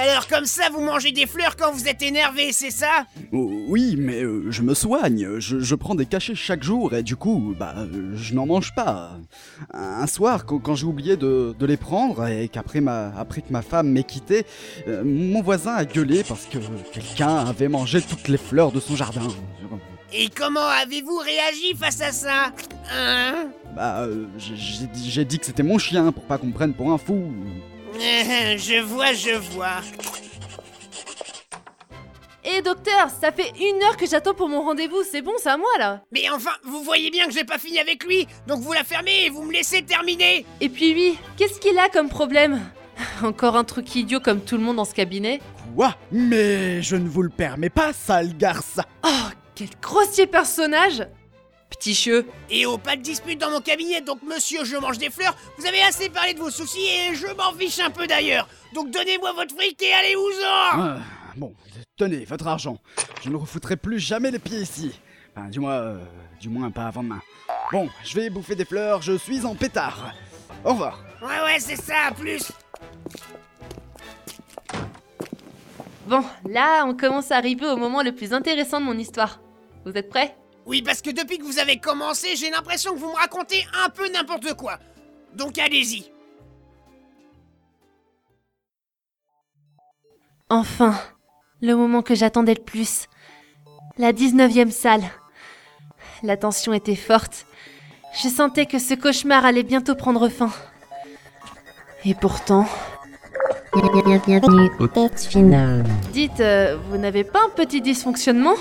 Alors comme ça, vous mangez des fleurs quand vous êtes énervé, c'est ça? Oh, Oui, mais euh, je me soigne, je, je prends des cachets chaque jour et du coup, bah, je n'en mange pas. Un soir, quand, quand j'ai oublié de, de les prendre et qu'après ma, après que ma femme m'ait quitté, euh, mon voisin a gueulé parce que quelqu'un avait mangé toutes les fleurs de son jardin. Et comment avez-vous réagi face à ça? Hein? Bah, euh, j'ai- dit- j'ai dit que c'était mon chien pour pas qu'on me prenne pour un fou. Je vois, je vois. Et docteur, ça fait une heure que j'attends pour mon rendez-vous, c'est bon, c'est à moi là. Mais enfin, vous voyez bien que j'ai pas fini avec lui, donc vous la fermez et vous me laissez terminer. Et puis lui, qu'est-ce qu'il a comme problème? Encore un truc idiot comme tout le monde dans ce cabinet? Quoi? Mais je ne vous le permets pas, sale garce. Oh, quel grossier personnage Et oh, pas de dispute dans mon cabinet, donc monsieur, je mange des fleurs, vous avez assez parlé de vos soucis et je m'en fiche un peu d'ailleurs. Donc donnez-moi votre fric et allez-vous-en Ah, Bon, tenez, votre argent. Je ne refoutrai plus jamais les pieds ici. Enfin, du moins, euh, du moins pas avant demain. Bon, je vais bouffer des fleurs, je suis en pétard. Au revoir. Ouais, ouais, c'est ça, à plus Bon, là, on commence à arriver au moment le plus intéressant de mon histoire. Vous êtes prêts? Oui, parce que depuis que vous avez commencé, j'ai l'impression que vous me racontez un peu n'importe quoi. Donc allez-y. Enfin, le moment que j'attendais le plus. La 19e salle. La tension était forte. Je sentais que ce cauchemar allait bientôt prendre fin. Et pourtant, Bienvenue au test final. dites, euh, vous n'avez pas un petit dysfonctionnement?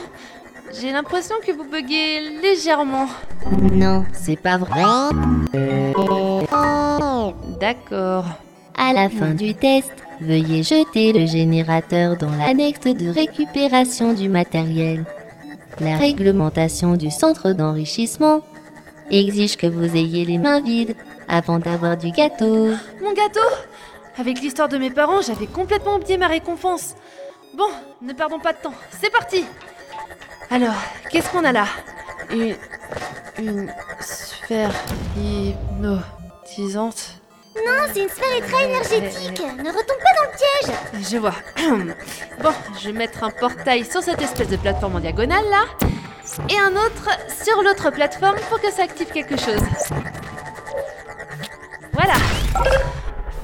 J'ai l'impression que vous buguez légèrement. Non, c'est pas vrai. D'accord. À la fin du test, veuillez jeter le générateur dans l'annexe de récupération du matériel. La réglementation du centre d'enrichissement exige que vous ayez les mains vides avant d'avoir du gâteau. Mon gâteau? Avec l'histoire de mes parents, j'avais complètement oublié ma récompense. Bon, ne perdons pas de temps, c'est parti Alors, qu'est-ce qu'on a là Une... Une sphère hypnotisante. Non, c'est une sphère ultra énergétique. Ne retombe pas dans le piège. Je vois. bon, je vais mettre un portail sur cette espèce de plateforme en diagonale là. Et un autre sur l'autre plateforme pour que ça active quelque chose. Voilà.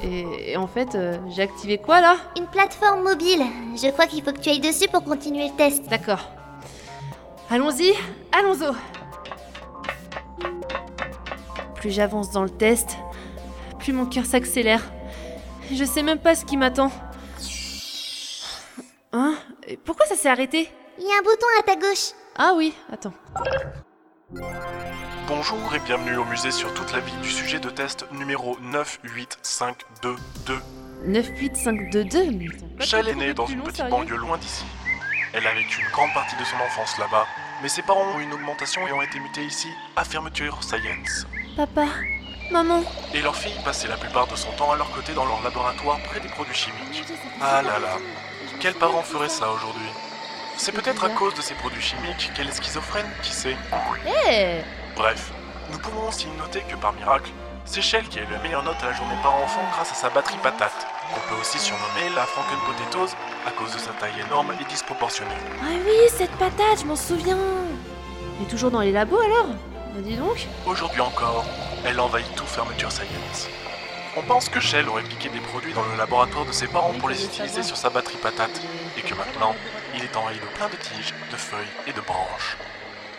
Et, et en fait, euh, j'ai activé quoi là? Une plateforme mobile. Je crois qu'il faut que tu ailles dessus pour continuer le test. D'accord. Allons-y, allons-y. Plus j'avance dans le test, plus mon cœur s'accélère. Je sais même pas ce qui m'attend. Hein? Et Pourquoi ça s'est arrêté? Il y a un bouton à ta gauche. Ah oui, attends. Bonjour et bienvenue au musée sur toute la vie du sujet de test numéro 98522. 98522 mais ils ont pas Shell fait est née beaucoup dans une petite banlieue loin d'ici. Elle a vécu une grande partie de son enfance là-bas, mais ses parents ont eu une augmentation et ont été mutés ici à Fermeture Science. Papa, maman. Et leur fille passait la plupart de son temps à leur côté dans leur laboratoire près des produits chimiques. Ah là là, quel parent ferait ça. aujourd'hui? C'est peut-être à cause de ces produits chimiques qu'elle est schizophrène, qui sait? Eh. Bref, nous pouvons aussi noter que par miracle, c'est Shell qui a eu le meilleur note à la journée par enfant grâce à sa batterie patate, qu'on peut aussi surnommer la Franken Potatoes à cause de sa taille énorme et disproportionnée. Ah oui, cette patate, je m'en souviens. Elle est toujours dans les labos alors? Bah dis donc. Aujourd'hui encore, elle envahit tout Fermeture Science. On pense que Shell aurait piqué des produits dans le laboratoire de ses parents pour les utiliser sur sa batterie patate, et que maintenant, il est envahi de plein de tiges, de feuilles et de branches.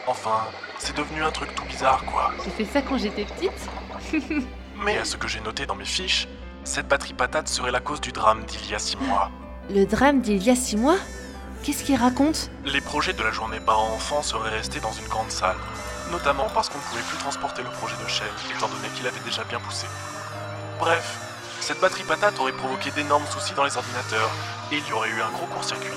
Enfin, c'est devenu un truc tout bizarre quoi. J'ai fait ça quand j'étais petite. Mais à ce que j'ai noté dans mes fiches, cette batterie patate serait la cause du drame d'il y a six mois. Le drame d'il y a six mois? Qu'est-ce qu'il raconte? Les projets de la journée parents-enfants seraient restés dans une grande salle, notamment parce qu'on ne pouvait plus transporter le projet de Shell, étant donné qu'il avait déjà bien poussé. Bref, cette batterie patate aurait provoqué d'énormes soucis dans les ordinateurs, et il y aurait eu un gros court-circuit.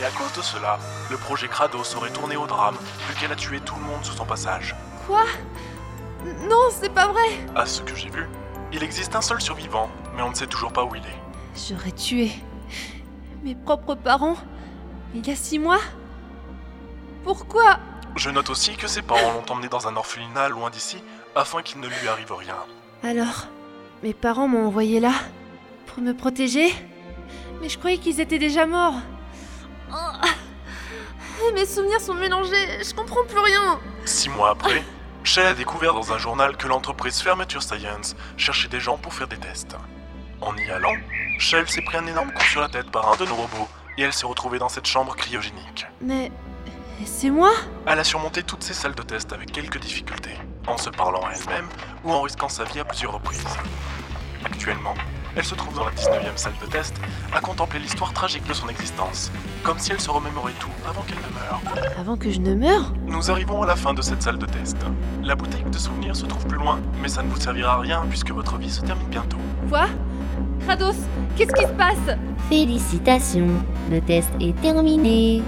Et à cause de cela, le projet Kratos aurait tourné au drame, vu qu'elle a tué tout le monde sous son passage. Quoi? Non, c'est pas vrai À ce que j'ai vu, il existe un seul survivant, mais on ne sait toujours pas où il est. J'aurais tué mes propres parents il y a six mois Pourquoi? Je note aussi que ses parents l'ont emmené dans un orphelinat loin d'ici, afin qu'il ne lui arrive rien. Alors, mes parents m'ont envoyé là Pour me protéger Mais je croyais qu'ils étaient déjà morts. Oh. Mes souvenirs sont mélangés, je comprends plus rien. Six mois après, Shell a découvert dans un journal que l'entreprise Fermeture Science cherchait des gens pour faire des tests. En y allant, Shell s'est pris un énorme coup sur la tête par un de nos robots et elle s'est retrouvée dans cette chambre cryogénique. Mais. C'est moi? Elle a surmonté toutes ces salles de test avec quelques difficultés, en se parlant à elle-même ou en risquant sa vie à plusieurs reprises. Actuellement, elle se trouve dans la 19e salle de test à contempler l'histoire tragique de son existence, comme si elle se remémorait tout avant qu'elle ne meure. Avant que je ne meure Nous arrivons à la fin de cette salle de test. La bouteille de souvenirs se trouve plus loin, mais ça ne vous servira à rien puisque votre vie se termine bientôt. Quoi? Kratos, qu'est-ce qui se passe? Félicitations, le test est terminé.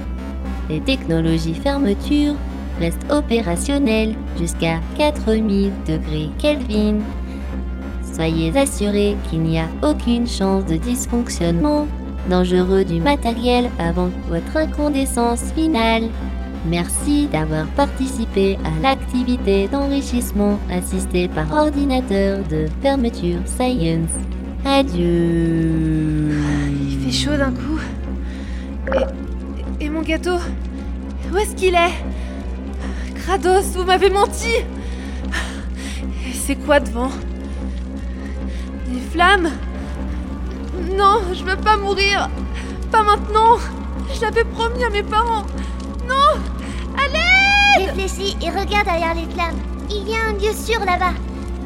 Les technologies fermeture restent opérationnelles jusqu'à 4000 degrés Kelvin. Soyez assurés qu'il n'y a aucune chance de dysfonctionnement dangereux du matériel avant votre incandescence finale. Merci d'avoir participé à l'activité d'enrichissement assistée par ordinateur de fermeture Science. Adieu. Il fait chaud d'un coup. Et, mon gâteau Où est-ce qu'il est? Kratos, vous m'avez menti c'est quoi devant? Des flammes Non, je veux pas mourir Pas maintenant Je l'avais promis à mes parents Non Allez Réfléchis et regarde derrière les flammes. Il y a un lieu sûr là-bas.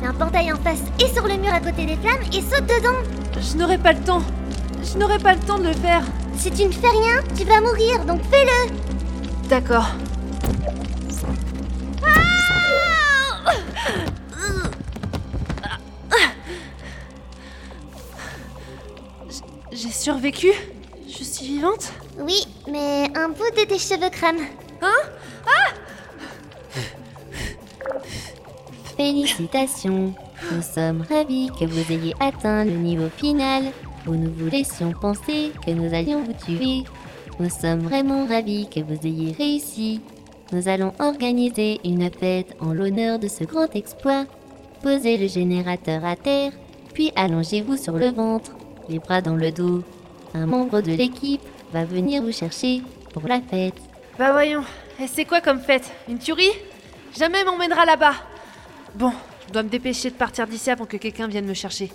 Un portail en face et sur le mur à côté des flammes et saute dedans. Je n'aurai pas le temps Je n'aurai pas le temps de le faire Si tu ne fais rien, tu vas mourir, donc fais-le. D'accord. J'ai survécu Je suis vivante Oui, mais un bout de tes cheveux crament. Félicitations. Nous sommes ravis que vous ayez atteint le niveau final où nous vous laissions penser que nous allions vous tuer. Nous sommes vraiment ravis que vous ayez réussi. Nous allons organiser une fête en l'honneur de ce grand exploit. Posez le générateur à terre, puis allongez-vous sur le ventre, les bras dans le dos. Un membre de l'équipe va venir vous chercher pour la fête. Bah voyons, et c'est quoi comme fête? Une tuerie? Jamais m'emmènera là-bas Bon, je dois me dépêcher de partir d'ici avant que quelqu'un vienne me chercher.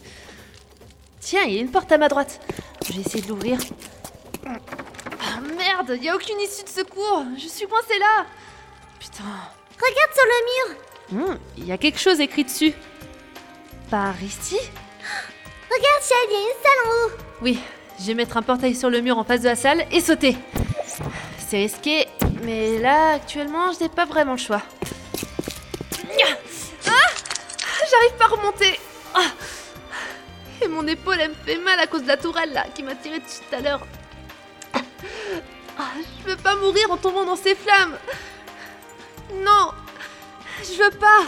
Tiens, il y a une porte à ma droite. Je vais essayer de l'ouvrir. Ah merde, il y a aucune issue de secours. Je suis coincée là. Putain. Regarde sur le mur. Hmm, Il y a quelque chose écrit dessus. Par ici? Regarde, Shell, il y a une salle en haut. Oui, je vais mettre un portail sur le mur en face de la salle et sauter. C'est risqué, mais là, actuellement, je n'ai pas vraiment le choix. Ah J'arrive pas à remonter. Ah et mon épaule, elle me fait mal à cause de la tourelle là qui m'a tiré tout à l'heure. Ah, je veux pas mourir en tombant dans ces flammes. Non, je veux pas.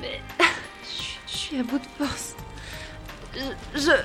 Mais je suis à bout de force. Je. je-